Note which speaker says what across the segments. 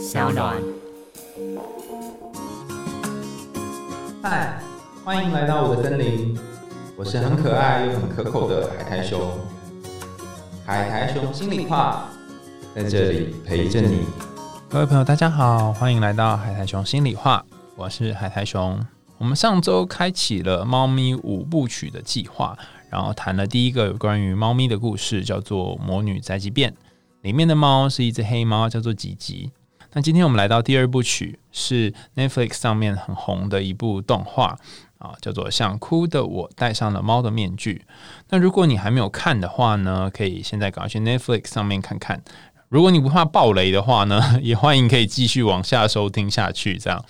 Speaker 1: 小暖。
Speaker 2: 嗨，欢迎来到我的森林，我是很可爱又很可口的海苔熊。海苔熊心里话，在这里陪着你。各位朋友，大家好，欢迎来到海苔熊心里话，我是海苔熊。我们上周开启了猫咪五部曲的计划，然后谈了第一个有关于猫咪的故事，叫做《魔女宅急便》。里面的猫是一只黑猫，叫做吉吉。那今天我们来到第二部曲，是 Netflix 上面很红的一部动画啊，叫做《想哭的我戴上了猫的面具》。那如果你还没有看的话呢，可以现在赶快去 Netflix 上面看看。如果你不怕暴雷的话呢，也欢迎可以继续往下收听下去。这样，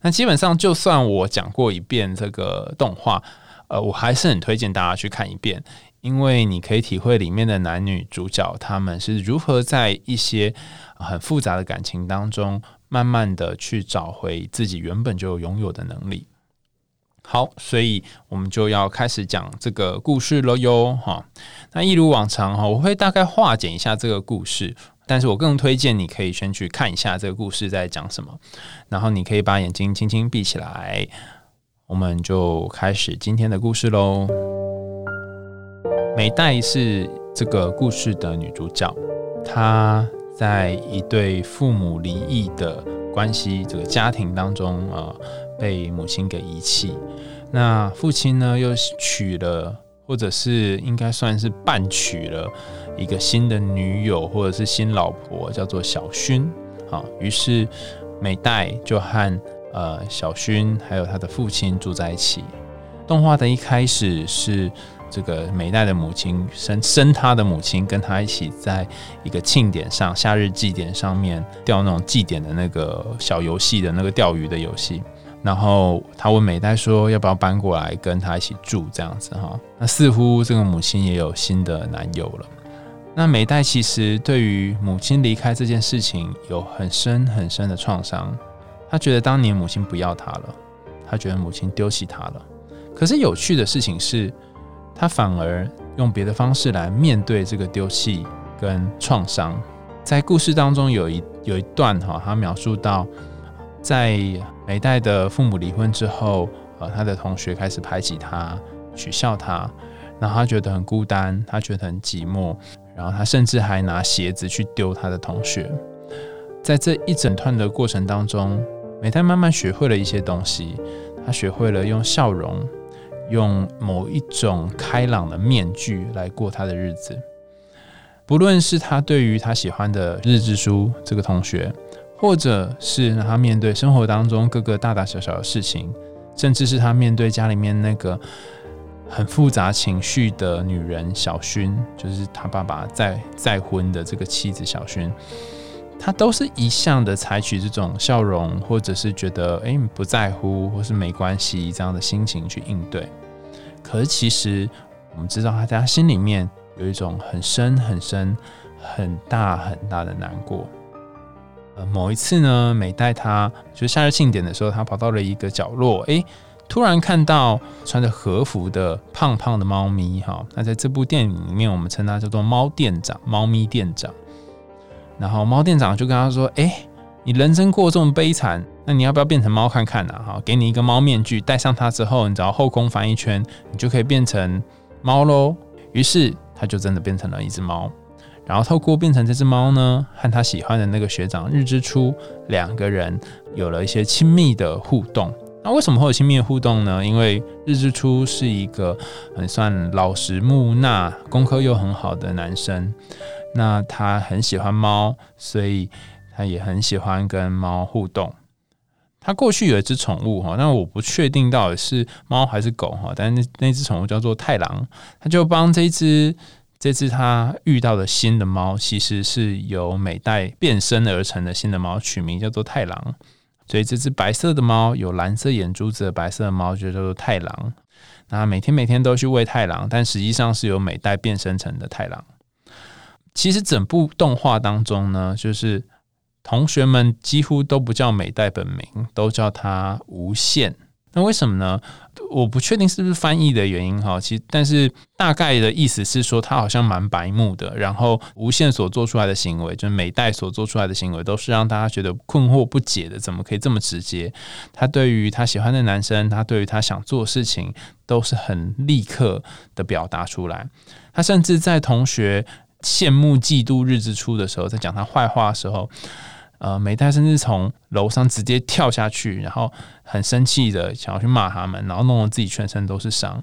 Speaker 2: 那基本上就算我讲过一遍这个动画，呃，我还是很推荐大家去看一遍。因为你可以体会里面的男女主角他们是如何在一些很复杂的感情当中，慢慢的去找回自己原本就拥有的能力。好，所以我们就要开始讲这个故事了哟，哈。那一如往常哈，我会大概化简一下这个故事，但是我更推荐你可以先去看一下这个故事在讲什么，然后你可以把眼睛轻轻闭起来，我们就开始今天的故事喽。美代是这个故事的女主角，她在一对父母离异的关系这个家庭当中啊，被母亲给遗弃。那父亲呢，又娶了，或者是应该算是半娶了一个新的女友，或者是新老婆，叫做小薰。好，于是美代就和呃小薰还有他的父亲住在一起。动画的一开始是。这个美代的母亲生生他的母亲跟他一起在一个庆典上，夏日祭典上面钓那种祭典的那个小游戏的那个钓鱼的游戏。然后他问美代说：“要不要搬过来跟他一起住？”这样子哈。那似乎这个母亲也有新的男友了。那美代其实对于母亲离开这件事情有很深很深的创伤。他觉得当年母亲不要他了，他觉得母亲丢弃他了。可是有趣的事情是。他反而用别的方式来面对这个丢弃跟创伤。在故事当中有一有一段哈，他描述到，在美代的父母离婚之后，呃，他的同学开始排挤他、取笑他，然后他觉得很孤单，他觉得很寂寞，然后他甚至还拿鞋子去丢他的同学。在这一整段的过程当中，美代慢慢学会了一些东西，他学会了用笑容。用某一种开朗的面具来过他的日子，不论是他对于他喜欢的日志书这个同学，或者是他面对生活当中各个大大小小的事情，甚至是他面对家里面那个很复杂情绪的女人小薰，就是他爸爸再再婚的这个妻子小薰。他都是一向的采取这种笑容，或者是觉得诶不在乎，或是没关系这样的心情去应对。可是其实我们知道，他在他心里面有一种很深很深、很大很大的难过。呃，某一次呢，每带他就夏日庆典的时候，他跑到了一个角落，诶，突然看到穿着和服的胖胖的猫咪。哈，那在这部电影里面，我们称它叫做猫店长、猫咪店长。然后猫店长就跟他说：“哎，你人生过这么悲惨，那你要不要变成猫看看呢？哈，给你一个猫面具，戴上它之后，你只要后空翻一圈，你就可以变成猫喽。”于是他就真的变成了一只猫。然后透过变成这只猫呢，和他喜欢的那个学长日之初两个人有了一些亲密的互动。那为什么会有亲密的互动呢？因为日之初是一个很算老实木讷、功课又很好的男生。那他很喜欢猫，所以他也很喜欢跟猫互动。他过去有一只宠物哈，那我不确定到底是猫还是狗哈，但是那那只宠物叫做太郎，他就帮这只这只他遇到的新的猫，其实是由美代变身而成的新的猫取名叫做太郎，所以这只白色的猫有蓝色眼珠子的白色的猫就叫做太郎。那每天每天都去喂太郎，但实际上是由美代变身成的太郎。其实整部动画当中呢，就是同学们几乎都不叫美代本名，都叫他无限。那为什么呢？我不确定是不是翻译的原因哈。其实，但是大概的意思是说，他好像蛮白目的。然后，无限所做出来的行为，就是美代所做出来的行为，都是让大家觉得困惑不解的。怎么可以这么直接？他对于他喜欢的男生，他对于他想做的事情，都是很立刻的表达出来。他甚至在同学羡慕、嫉妒日之初的时候，在讲他坏话的时候。呃，美代甚至从楼上直接跳下去，然后很生气的想要去骂他们，然后弄得自己全身都是伤。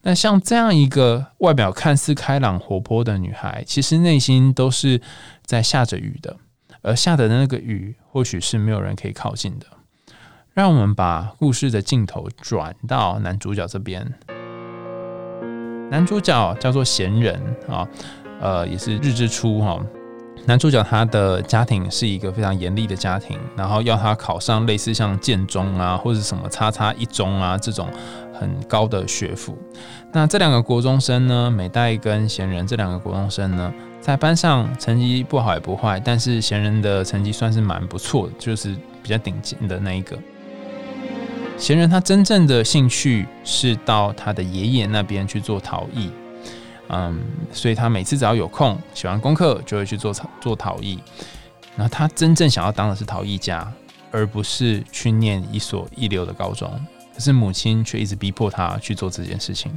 Speaker 2: 那像这样一个外表看似开朗活泼的女孩，其实内心都是在下着雨的，而下的那个雨或许是没有人可以靠近的。让我们把故事的镜头转到男主角这边，男主角叫做闲人啊，呃，也是日之初哈。男主角他的家庭是一个非常严厉的家庭，然后要他考上类似像建中啊或者什么叉叉一中啊这种很高的学府。那这两个国中生呢，美代跟贤人这两个国中生呢，在班上成绩不好也不坏，但是贤人的成绩算是蛮不错的，就是比较顶尖的那一个。贤人他真正的兴趣是到他的爷爷那边去做陶艺。嗯，所以他每次只要有空，写完功课就会去做做陶艺。那他真正想要当的是陶艺家，而不是去念一所一流的高中。可是母亲却一直逼迫他去做这件事情，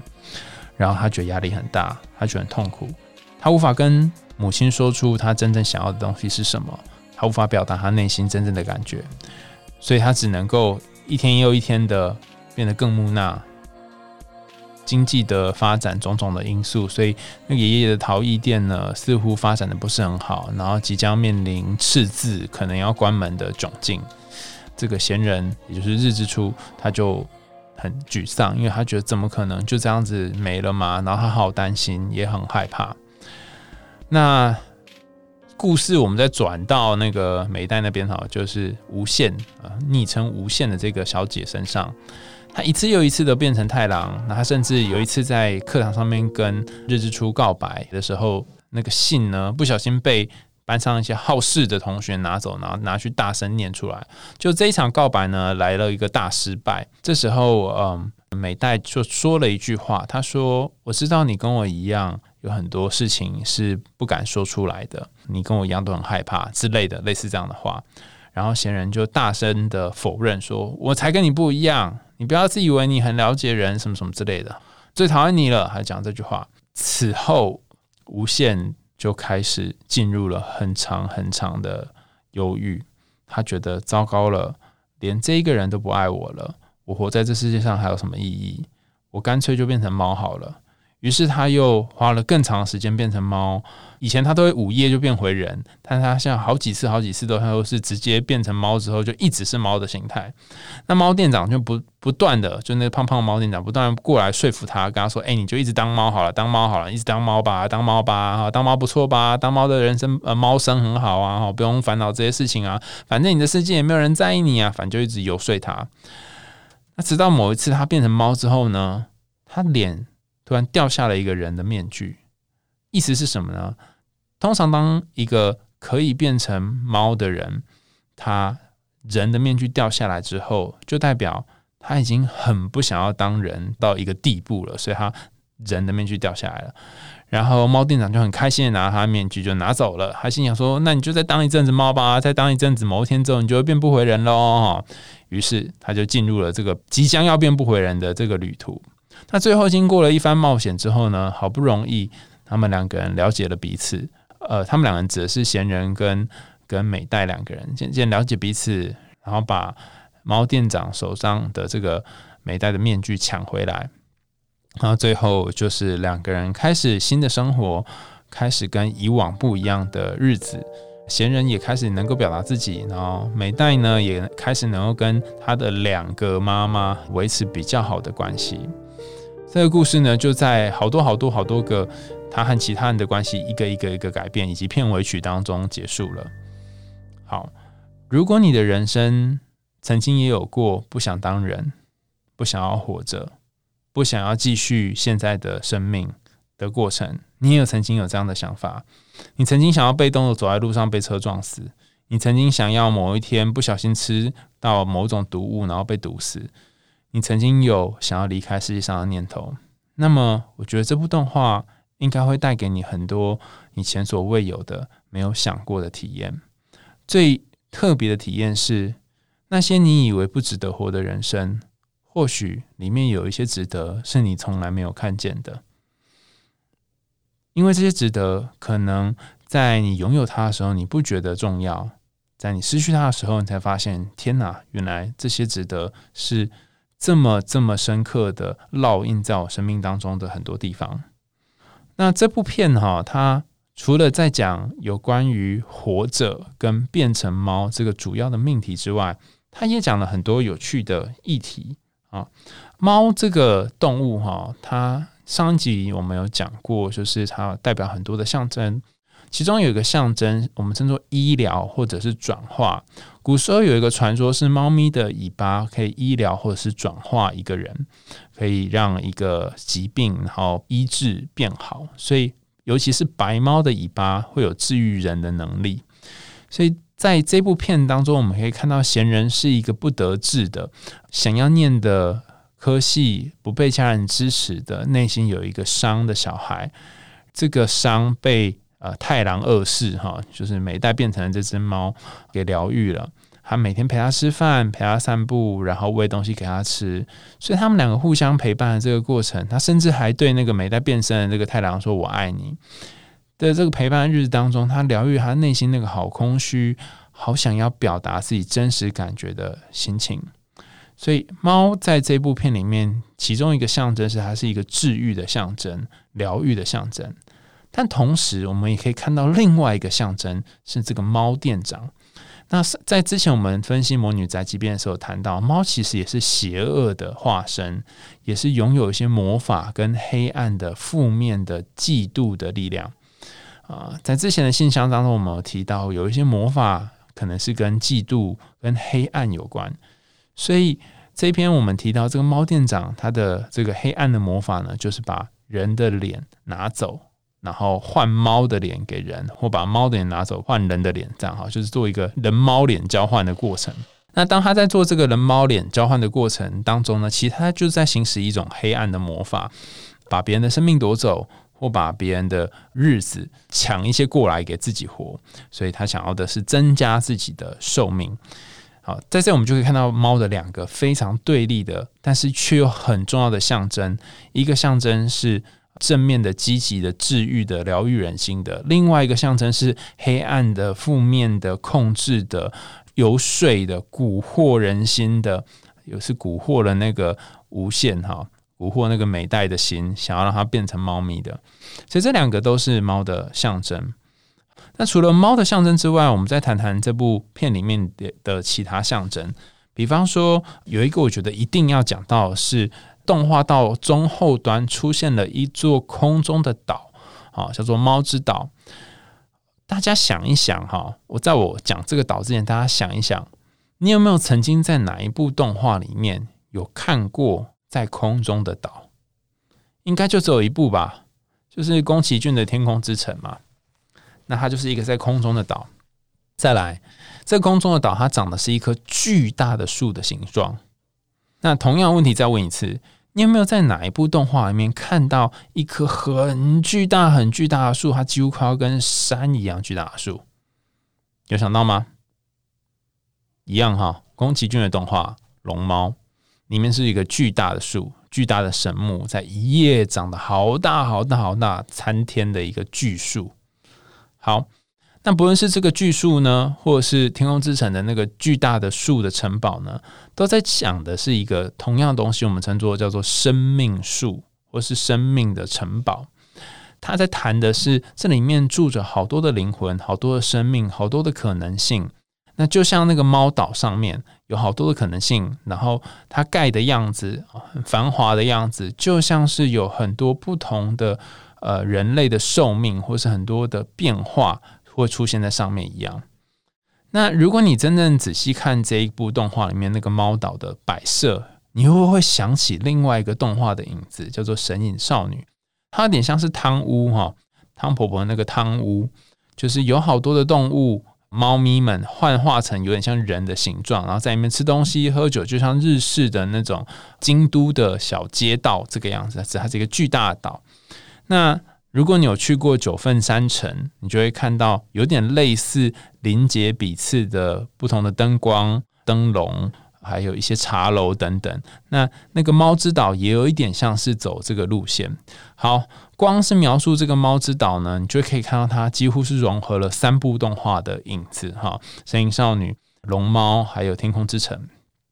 Speaker 2: 然后他觉得压力很大，他觉得很痛苦，他无法跟母亲说出他真正想要的东西是什么，他无法表达他内心真正的感觉，所以他只能够一天又一天的变得更木讷。经济的发展种种的因素，所以那个爷爷的陶艺店呢，似乎发展的不是很好，然后即将面临赤字，可能要关门的窘境。这个闲人，也就是日之初，他就很沮丧，因为他觉得怎么可能就这样子没了嘛？然后他好担心，也很害怕。那故事我们再转到那个美代那边哈，就是无限啊，昵称无限的这个小姐身上。他一次又一次的变成太郎，那他甚至有一次在课堂上面跟日之初告白的时候，那个信呢不小心被班上一些好事的同学拿走，然后拿去大声念出来。就这一场告白呢，来了一个大失败。这时候，嗯，美代就说了一句话，他说：“我知道你跟我一样，有很多事情是不敢说出来的，你跟我一样都很害怕之类的，类似这样的话。”然后贤人就大声的否认说：“我才跟你不一样。”你不要自以为你很了解人，什么什么之类的，最讨厌你了，还讲这句话。此后，无限就开始进入了很长很长的忧郁。他觉得糟糕了，连这一个人都不爱我了，我活在这世界上还有什么意义？我干脆就变成猫好了。于是他又花了更长的时间变成猫。以前他都会午夜就变回人，但他现在好几次、好几次都他都是直接变成猫之后就一直是猫的形态。那猫店长就不不断的，就那胖胖猫店长不断过来说服他，跟他说：“哎，你就一直当猫好了，当猫好了，一直当猫吧，当猫吧，哈，当猫不错吧？当猫的人生呃，猫生很好啊，哈，不用烦恼这些事情啊，反正你的世界也没有人在意你啊，反正就一直游说他。那直到某一次他变成猫之后呢，他脸。突然掉下了一个人的面具，意思是什么呢？通常当一个可以变成猫的人，他人的面具掉下来之后，就代表他已经很不想要当人到一个地步了，所以他人的面具掉下来了。然后猫店长就很开心的拿他面具就拿走了，他心想说：“那你就再当一阵子猫吧，再当一阵子，某一天之后你就会变不回人喽。”于是他就进入了这个即将要变不回人的这个旅途。那最后经过了一番冒险之后呢，好不容易他们两个人了解了彼此。呃，他们两个人指的是闲人跟跟美代两个人渐渐了解彼此，然后把猫店长手上的这个美代的面具抢回来。然后最后就是两个人开始新的生活，开始跟以往不一样的日子。闲人也开始能够表达自己，然后美代呢也开始能够跟他的两个妈妈维持比较好的关系。这个故事呢，就在好多好多好多个他和其他人的关系一个一个一个改变，以及片尾曲当中结束了。好，如果你的人生曾经也有过不想当人、不想要活着、不想要继续现在的生命的过程，你也有曾经有这样的想法，你曾经想要被动的走在路上被车撞死，你曾经想要某一天不小心吃到某种毒物然后被毒死。你曾经有想要离开世界上的念头，那么我觉得这部动画应该会带给你很多你前所未有的、没有想过的体验。最特别的体验是，那些你以为不值得活的人生，或许里面有一些值得是你从来没有看见的。因为这些值得，可能在你拥有它的时候你不觉得重要，在你失去它的时候，你才发现，天哪，原来这些值得是这么这么深刻的烙印在我生命当中的很多地方。那这部片哈，它除了在讲有关于活着跟变成猫这个主要的命题之外，它也讲了很多有趣的议题啊。猫这个动物哈，它。上一集我们有讲过，就是它代表很多的象征，其中有一个象征，我们称作医疗或者是转化。古时候有一个传说，是猫咪的尾巴可以医疗或者是转化一个人，可以让一个疾病然后医治变好。所以，尤其是白猫的尾巴会有治愈人的能力。所以，在这部片当中，我们可以看到贤人是一个不得志的，想要念的。科系不被家人支持的，内心有一个伤的小孩，这个伤被呃太郎二世哈，就是美代变成了这只猫给疗愈了。他每天陪他吃饭，陪他散步，然后喂东西给他吃，所以他们两个互相陪伴的这个过程，他甚至还对那个美代变身的这个太郎说：“我爱你。”的这个陪伴日子当中，他疗愈他内心那个好空虚、好想要表达自己真实感觉的心情。所以，猫在这部片里面，其中一个象征是它是一个治愈的象征、疗愈的象征。但同时，我们也可以看到另外一个象征是这个猫店长。那在之前我们分析《魔女宅急便》的时候，谈到猫其实也是邪恶的化身，也是拥有一些魔法跟黑暗的负面的嫉妒的力量。啊，在之前的信箱当中，我们有提到有一些魔法可能是跟嫉妒、跟黑暗有关。所以这篇我们提到这个猫店长，他的这个黑暗的魔法呢，就是把人的脸拿走，然后换猫的脸给人，或把猫的脸拿走换人的脸，这样哈，就是做一个人猫脸交换的过程。那当他在做这个人猫脸交换的过程当中呢，其实他就是在行使一种黑暗的魔法，把别人的生命夺走，或把别人的日子抢一些过来给自己活。所以他想要的是增加自己的寿命。好，在这我们就可以看到猫的两个非常对立的，但是却又很重要的象征。一个象征是正面的、积极的、治愈的、疗愈人心的；另外一个象征是黑暗的、负面的、控制的、游说的、蛊惑人心的，又是蛊惑了那个无限哈，蛊惑那个美代的心，想要让它变成猫咪的。所以这两个都是猫的象征。那除了猫的象征之外，我们再谈谈这部片里面的的其他象征。比方说，有一个我觉得一定要讲到，是动画到中后端出现了一座空中的岛，啊，叫做猫之岛。大家想一想哈，我在我讲这个岛之前，大家想一想，你有没有曾经在哪一部动画里面有看过在空中的岛？应该就只有一部吧，就是宫崎骏的《天空之城》嘛。那它就是一个在空中的岛。再来，这空中的岛它长的是一棵巨大的树的形状。那同样问题再问一次，你有没有在哪一部动画里面看到一棵很巨大、很巨大的树？它几乎快要跟山一样巨大的树，有想到吗？一样哈，宫崎骏的动画《龙猫》里面是一个巨大的树，巨大的神木，在一夜长得好大、好大、好大，参天的一个巨树。好，那不论是这个巨树呢，或者是天空之城的那个巨大的树的城堡呢，都在讲的是一个同样东西，我们称作叫做生命树，或是生命的城堡。他在谈的是这里面住着好多的灵魂，好多的生命，好多的可能性。那就像那个猫岛上面有好多的可能性，然后它盖的样子很繁华的样子，就像是有很多不同的。呃，人类的寿命或是很多的变化会出现在上面一样。那如果你真正仔细看这一部动画里面那个猫岛的摆设，你会不会想起另外一个动画的影子，叫做《神隐少女》？它有点像是汤屋哈，汤婆婆那个汤屋，就是有好多的动物猫咪们幻化成有点像人的形状，然后在里面吃东西、喝酒，就像日式的那种京都的小街道这个样子。它是一个巨大的岛。那如果你有去过九份山城，你就会看到有点类似临节彼次的不同的灯光、灯笼。还有一些茶楼等等，那那个猫之岛也有一点像是走这个路线。好，光是描述这个猫之岛呢，你就可以看到它几乎是融合了三部动画的影子，哈，《神隐少女》、《龙猫》还有《天空之城》。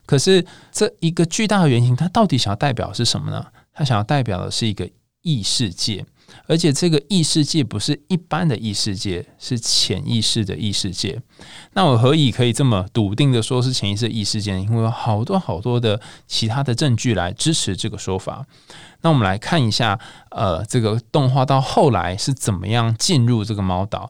Speaker 2: 可是这一个巨大的原型，它到底想要代表是什么呢？它想要代表的是一个异世界。而且这个异世界不是一般的异世界，是潜意识的异世界。那我何以可以这么笃定的说是潜意识异世界？因为有好多好多的其他的证据来支持这个说法。那我们来看一下，呃，这个动画到后来是怎么样进入这个猫岛。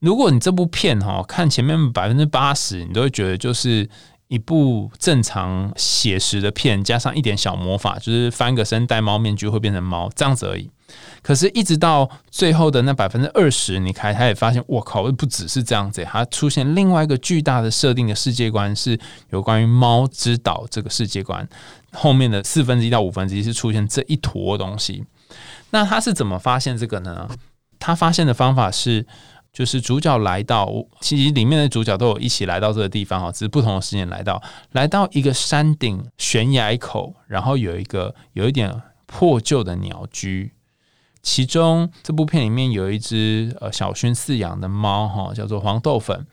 Speaker 2: 如果你这部片哈看前面百分之八十，你都会觉得就是一部正常写实的片，加上一点小魔法，就是翻个身戴猫面具会变成猫这样子而已。可是，一直到最后的那百分之二十，你开，他也发现，我靠，不只是这样子，它出现另外一个巨大的设定的世界观，是有关于猫之岛这个世界观。后面的四分之一到五分之一是出现这一坨东西。那他是怎么发现这个呢？他发现的方法是，就是主角来到，其实里面的主角都有一起来到这个地方哈，只是不同的时间来到，来到一个山顶悬崖口，然后有一个有一点破旧的鸟居。其中这部片里面有一只呃小薰饲养的猫哈，叫做黄豆粉。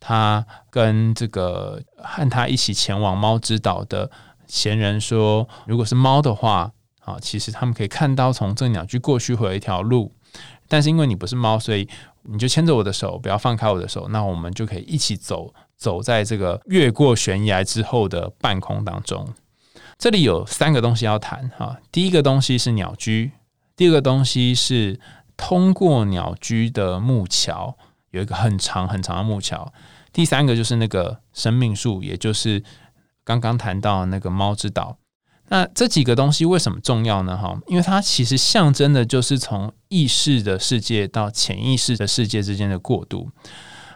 Speaker 2: 他跟这个和他一起前往猫之岛的闲人说，如果是猫的话，啊，其实他们可以看到从这鸟居过去会有一条路。但是因为你不是猫，所以你就牵着我的手，不要放开我的手，那我们就可以一起走，走在这个越过悬崖之后的半空当中。这里有三个东西要谈哈，第一个东西是鸟居。第二个东西是通过鸟居的木桥，有一个很长很长的木桥。第三个就是那个生命树，也就是刚刚谈到那个猫之岛。那这几个东西为什么重要呢？哈，因为它其实象征的就是从意识的世界到潜意识的世界之间的过渡。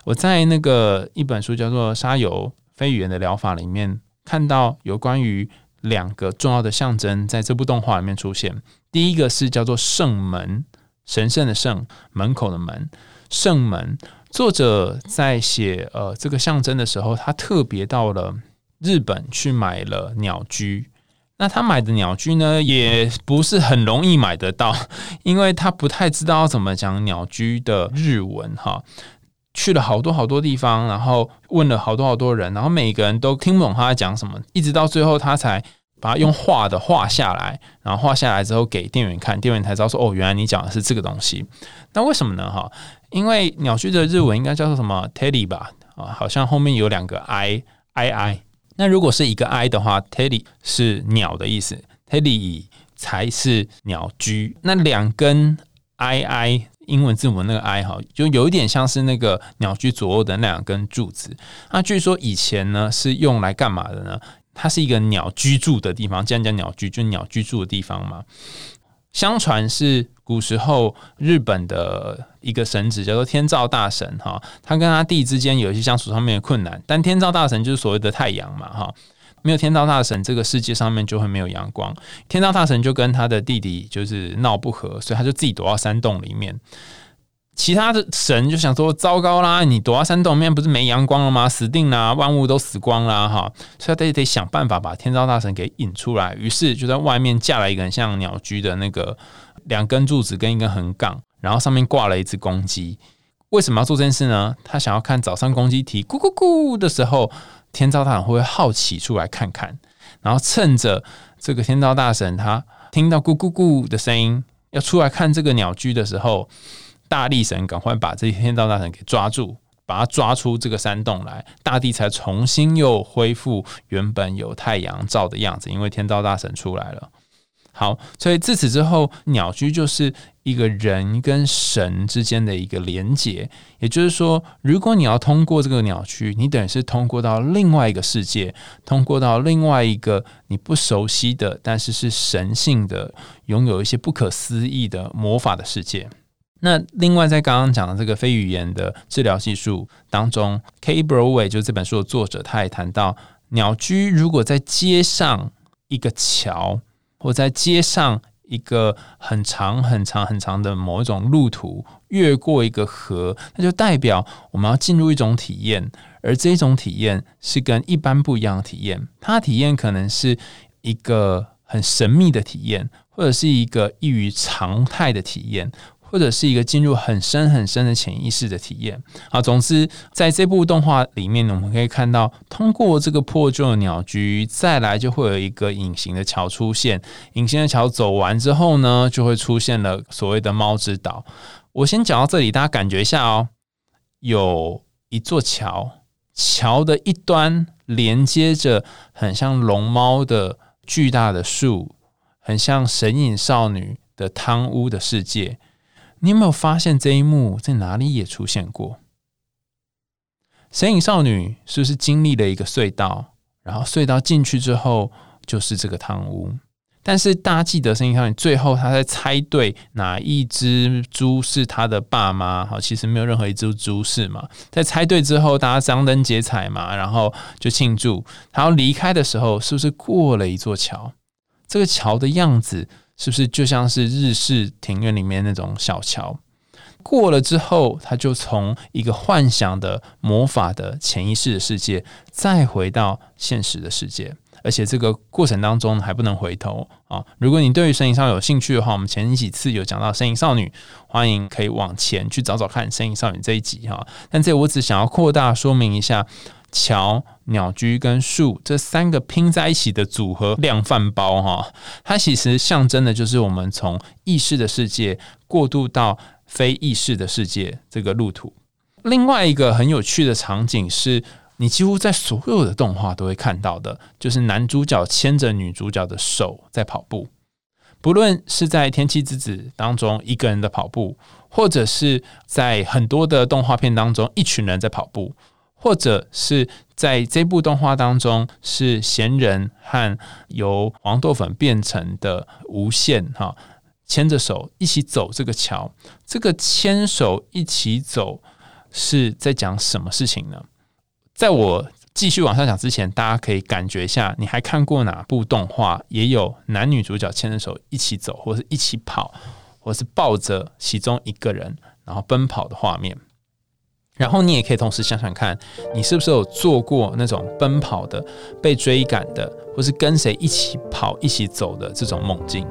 Speaker 2: 我在那个一本书叫做《沙游非语言的疗法》里面看到有关于两个重要的象征，在这部动画里面出现。第一个是叫做圣门，神圣的圣，门口的门，圣门。作者在写呃这个象征的时候，他特别到了日本去买了鸟居。那他买的鸟居呢，也不是很容易买得到，因为他不太知道怎么讲鸟居的日文哈。去了好多好多地方，然后问了好多好多人，然后每个人都听不懂他在讲什么，一直到最后他才。把它用画的画下来，然后画下来之后给店员看，店员才知道说哦，原来你讲的是这个东西。那为什么呢？哈，因为鸟居的日文应该叫做什么 Teddy 吧？啊，好像后面有两个 i i i。那如果是一个 i 的话，Teddy 是鸟的意思，Teddy 才是鸟居。那两根 i i 英文字母那个 i 哈，就有一点像是那个鸟居左右的那两根柱子。那据说以前呢是用来干嘛的呢？它是一个鸟居住的地方，这样叫鸟居，就是鸟居住的地方嘛。相传是古时候日本的一个神祇叫做天照大神哈，他跟他弟之间有一些相处上面的困难，但天照大神就是所谓的太阳嘛哈，没有天照大神，这个世界上面就会没有阳光。天照大神就跟他的弟弟就是闹不和，所以他就自己躲到山洞里面。其他的神就想说：“糟糕啦，你躲在山洞里面，不是没阳光了吗？死定啦，万物都死光啦！”哈，所以得得想办法把天照大神给引出来。于是就在外面架了一个很像鸟居的那个两根柱子跟一根横杠，然后上面挂了一只公鸡。为什么要做这件事呢？他想要看早上公鸡啼咕咕咕的时候，天照大神会不会好奇出来看看？然后趁着这个天照大神他听到咕咕咕的声音，要出来看这个鸟居的时候。大力神赶快把这些天道大神给抓住，把他抓出这个山洞来，大地才重新又恢复原本有太阳照的样子。因为天道大神出来了，好，所以自此之后，鸟居就是一个人跟神之间的一个连接。也就是说，如果你要通过这个鸟居，你等于是通过到另外一个世界，通过到另外一个你不熟悉的，但是是神性的，拥有一些不可思议的魔法的世界。那另外，在刚刚讲的这个非语言的治疗技术当中，K. Broadway 就是这本书的作者，他也谈到，鸟居如果在街上一个桥，或在街上一个很长很长很长的某一种路途，越过一个河，那就代表我们要进入一种体验，而这种体验是跟一般不一样的体验。它的体验可能是一个很神秘的体验，或者是一个异于常态的体验。或者是一个进入很深很深的潜意识的体验。好，总之在这部动画里面，我们可以看到，通过这个破旧的鸟居，再来就会有一个隐形的桥出现。隐形的桥走完之后呢，就会出现了所谓的猫之岛。我先讲到这里，大家感觉一下哦。有一座桥，桥的一端连接着很像龙猫的巨大的树，很像神隐少女的汤屋的世界。你有没有发现这一幕在哪里也出现过？神隐少女是不是经历了一个隧道？然后隧道进去之后就是这个汤屋。但是大家记得神隐少女最后她在猜对哪一只猪是她的爸妈？好，其实没有任何一只猪是嘛。在猜对之后，大家张灯结彩嘛，然后就庆祝。然后离开的时候，是不是过了一座桥？这个桥的样子。是不是就像是日式庭院里面那种小桥？过了之后，他就从一个幻想的魔法的潜意识的世界，再回到现实的世界。而且这个过程当中还不能回头啊！如果你对于《身影少女》有兴趣的话，我们前几次有讲到《身影少女》，欢迎可以往前去找找看《身影少女》这一集哈。但这我只想要扩大说明一下。桥、鸟居跟树这三个拼在一起的组合量饭包哈，它其实象征的就是我们从意识的世界过渡到非意识的世界这个路途。另外一个很有趣的场景是你几乎在所有的动画都会看到的，就是男主角牵着女主角的手在跑步。不论是在《天气之子》当中一个人的跑步，或者是在很多的动画片当中一群人在跑步。或者是在这部动画当中，是闲人和由黄豆粉变成的无限哈，牵着手一起走这个桥。这个牵手一起走是在讲什么事情呢？在我继续往下讲之前，大家可以感觉一下，你还看过哪部动画也有男女主角牵着手一起走，或是一起跑，或是抱着其中一个人然后奔跑的画面？然后你也可以同时想想看，你是不是有做过那种奔跑的、被追赶的，或是跟谁一起跑、一起走的这种梦境？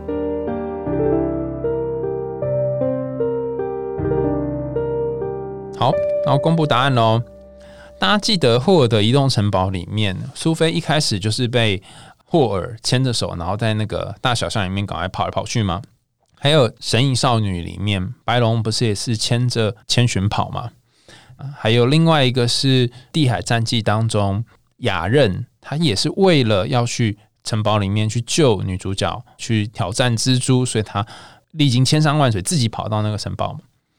Speaker 2: 好，然后公布答案喽。大家记得霍尔的移动城堡里面，苏菲一开始就是被霍尔牵着手，然后在那个大小巷里面赶快跑来跑去吗？还有神隐少女里面，白龙不是也是牵着千寻跑吗？还有另外一个是《地海战记》当中，雅刃他也是为了要去城堡里面去救女主角，去挑战蜘蛛，所以他历经千山万水，自己跑到那个城堡。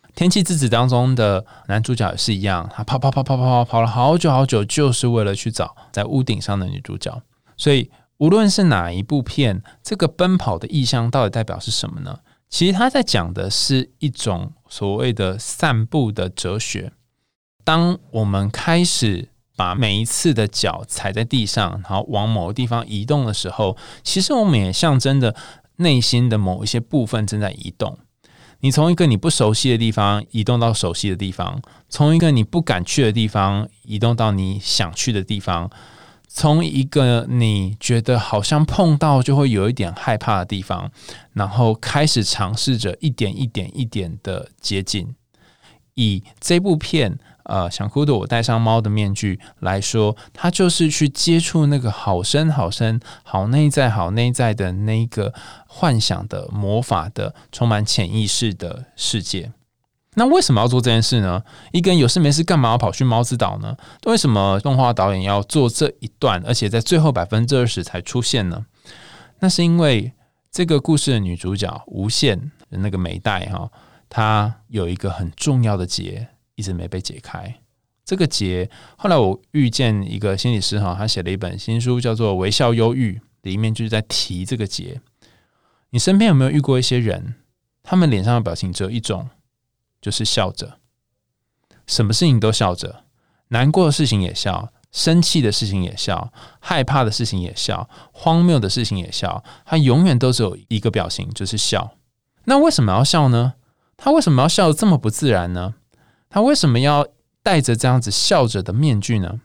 Speaker 2: 《天气之子》当中的男主角也是一样，他跑跑跑跑跑跑跑了好久好久，就是为了去找在屋顶上的女主角。所以无论是哪一部片，这个奔跑的意象到底代表是什么呢？其实他在讲的是一种所谓的散步的哲学。当我们开始把每一次的脚踩在地上，然后往某个地方移动的时候，其实我们也象征着内心的某一些部分正在移动。你从一个你不熟悉的地方移动到熟悉的地方，从一个你不敢去的地方移动到你想去的地方，从一个你觉得好像碰到就会有一点害怕的地方，然后开始尝试着一点一点一点的接近。以这部片。呃，想哭的我戴上猫的面具来说，它就是去接触那个好深好深、好内在、好内在的那个幻想的魔法的、充满潜意识的世界。那为什么要做这件事呢？一个人有事没事干嘛要跑去猫之岛呢？为什么动画导演要做这一段，而且在最后百分之二十才出现呢？那是因为这个故事的女主角无限的那个美代哈，她有一个很重要的结。一直没被解开这个结。后来我遇见一个心理师哈，他写了一本新书，叫做《微笑忧郁》，里面就是在提这个结。你身边有没有遇过一些人，他们脸上的表情只有一种，就是笑着，什么事情都笑着，难过的事情也笑，生气的事情也笑，害怕的事情也笑，荒谬的事情也笑。他永远都只有一个表情，就是笑。那为什么要笑呢？他为什么要笑得这么不自然呢？他为什么要戴着这样子笑着的面具呢？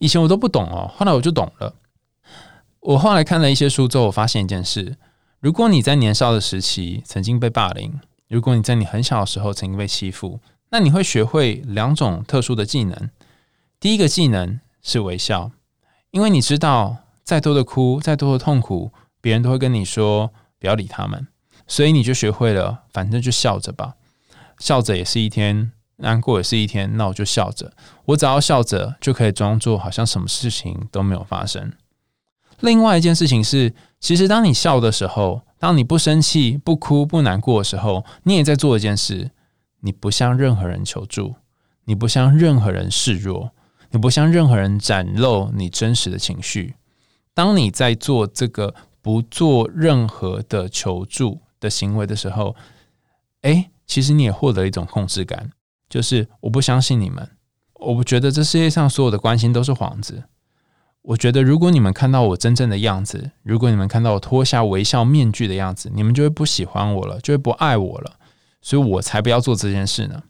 Speaker 2: 以前我都不懂哦，后来我就懂了。我后来看了一些书之后，我发现一件事：如果你在年少的时期曾经被霸凌，如果你在你很小的时候曾经被欺负，那你会学会两种特殊的技能。第一个技能是微笑，因为你知道，再多的哭，再多的痛苦，别人都会跟你说不要理他们，所以你就学会了，反正就笑着吧，笑着也是一天，难过也是一天，那我就笑着，我只要笑着就可以装作好像什么事情都没有发生。另外一件事情是，其实当你笑的时候，当你不生气、不哭、不难过的时候，你也在做一件事。你不向任何人求助，你不向任何人示弱，你不向任何人展露你真实的情绪。当你在做这个不做任何的求助的行为的时候，哎，其实你也获得一种控制感，就是我不相信你们，我不觉得这世界上所有的关心都是幌子。我觉得，如果你们看到我真正的样子，如果你们看到我脱下微笑面具的样子，你们就会不喜欢我了，就会不爱我了。所以我才不要做这件事呢。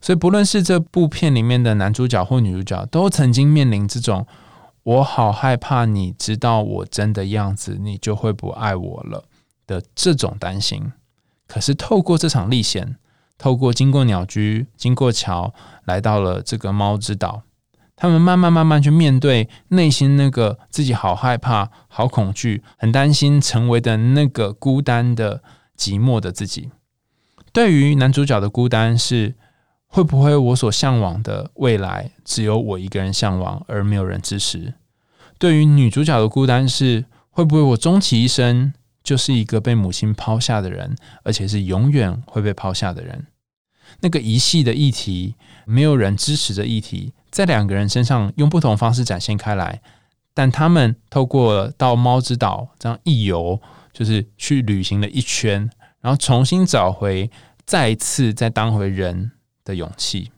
Speaker 2: 所以，不论是这部片里面的男主角或女主角，都曾经面临这种“我好害怕你知道我真的样子，你就会不爱我了”的这种担心。可是，透过这场历险，透过经过鸟居、经过桥，来到了这个猫之岛。他们慢慢慢慢去面对内心那个自己好害怕、好恐惧、很担心成为的那个孤单的寂寞的自己。对于男主角的孤单是会不会我所向往的未来只有我一个人向往而没有人支持？对于女主角的孤单是会不会我终其一生就是一个被母亲抛下的人，而且是永远会被抛下的人？那个遗弃的议题，没有人支持的议题。在两个人身上用不同方式展现开来，但他们透过到猫之岛这样一游，就是去旅行了一圈，然后重新找回再次再当回人的勇气。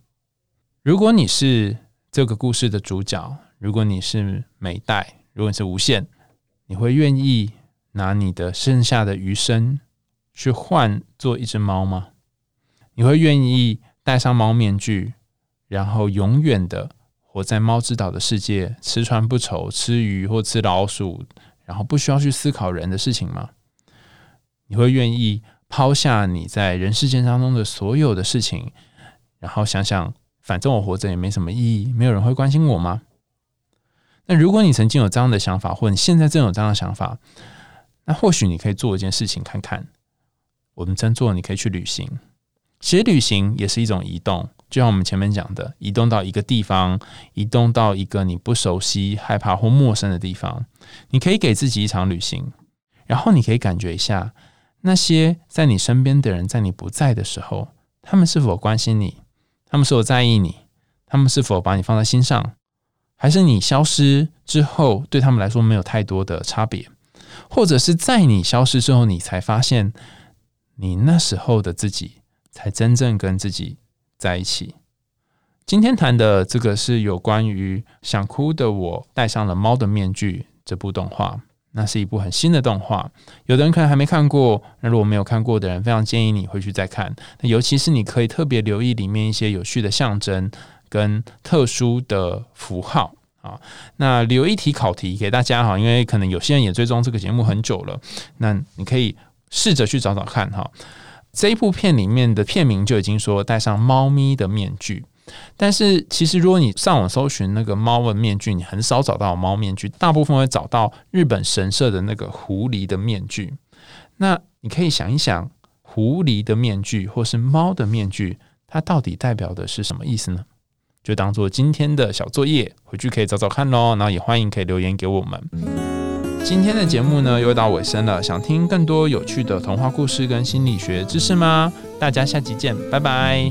Speaker 2: 如果你是这个故事的主角，如果你是美代，如果你是无限，你会愿意拿你的剩下的余生去换做一只猫吗？你会愿意戴上猫面具？然后永远的活在猫之岛的世界，吃穿不愁，吃鱼或吃老鼠，然后不需要去思考人的事情吗？你会愿意抛下你在人世间当中的所有的事情，然后想想，反正我活着也没什么意义，没有人会关心我吗？那如果你曾经有这样的想法，或你现在正有这样的想法，那或许你可以做一件事情看看。我们真做，你可以去旅行。其实旅行也是一种移动。就像我们前面讲的，移动到一个地方，移动到一个你不熟悉、害怕或陌生的地方，你可以给自己一场旅行，然后你可以感觉一下那些在你身边的人，在你不在的时候，他们是否关心你，他们是否在意你，他们是否把你放在心上，还是你消失之后，对他们来说没有太多的差别，或者是在你消失之后，你才发现你那时候的自己，才真正跟自己。在一起。今天谈的这个是有关于想哭的我戴上了猫的面具这部动画，那是一部很新的动画。有的人可能还没看过，那如果没有看过的人，非常建议你回去再看。那尤其是你可以特别留意里面一些有趣的象征跟特殊的符号啊。那留一题考题给大家哈，因为可能有些人也追踪这个节目很久了，那你可以试着去找找看哈。这一部片里面的片名就已经说戴上猫咪的面具，但是其实如果你上网搜寻那个猫的面具，你很少找到猫面具，大部分会找到日本神社的那个狐狸的面具。那你可以想一想，狐狸的面具或是猫的面具，它到底代表的是什么意思呢？就当做今天的小作业，回去可以找找看喽。然后也欢迎可以留言给我们。今天的节目呢又到尾声了，想听更多有趣的童话故事跟心理学知识吗？大家下集见，拜拜。